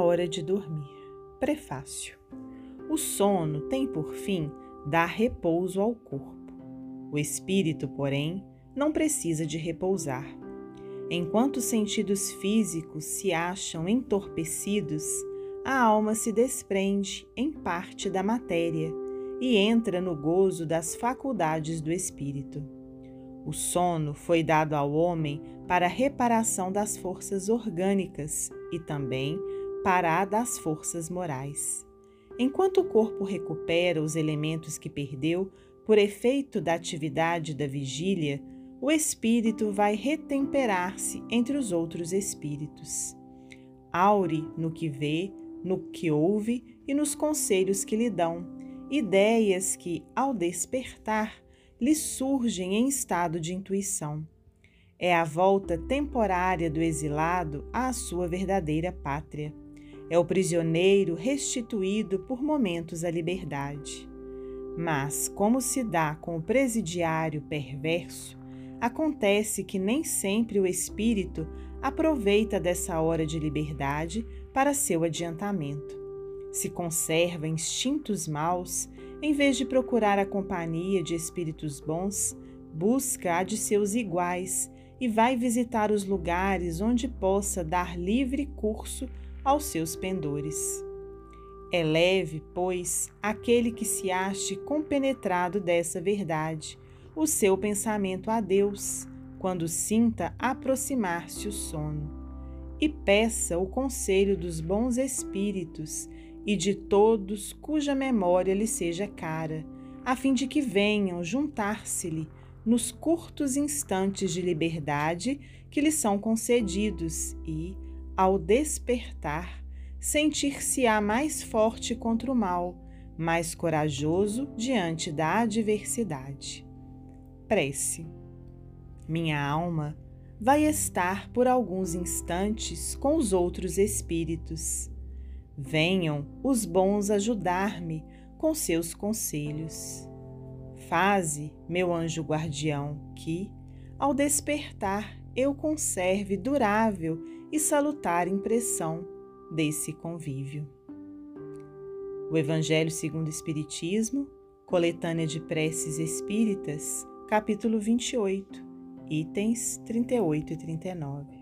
hora de dormir. Prefácio. O sono tem por fim dar repouso ao corpo. O espírito, porém, não precisa de repousar. Enquanto os sentidos físicos se acham entorpecidos, a alma se desprende em parte da matéria e entra no gozo das faculdades do espírito. O sono foi dado ao homem para reparação das forças orgânicas e também para a das forças morais. Enquanto o corpo recupera os elementos que perdeu por efeito da atividade da vigília, o espírito vai retemperar-se entre os outros espíritos. Aure no que vê, no que ouve e nos conselhos que lhe dão, ideias que, ao despertar, lhe surgem em estado de intuição. É a volta temporária do exilado à sua verdadeira pátria. É o prisioneiro restituído por momentos à liberdade. Mas, como se dá com o presidiário perverso, acontece que nem sempre o espírito aproveita dessa hora de liberdade para seu adiantamento. Se conserva instintos maus, em vez de procurar a companhia de espíritos bons, busca a de seus iguais e vai visitar os lugares onde possa dar livre curso aos seus pendores. É leve, pois, aquele que se ache compenetrado dessa verdade, o seu pensamento a Deus, quando sinta aproximar-se o sono, e peça o conselho dos bons espíritos e de todos cuja memória lhe seja cara, a fim de que venham juntar-se-lhe nos curtos instantes de liberdade que lhe são concedidos e, ao despertar, sentir-se-á mais forte contra o mal, mais corajoso diante da adversidade. Prece. Minha alma vai estar por alguns instantes com os outros espíritos. Venham os bons ajudar-me com seus conselhos. Faze, meu anjo guardião, que, ao despertar, eu conserve durável e salutar impressão desse convívio. O Evangelho segundo o Espiritismo, coletânea de preces espíritas, capítulo 28, itens 38 e 39.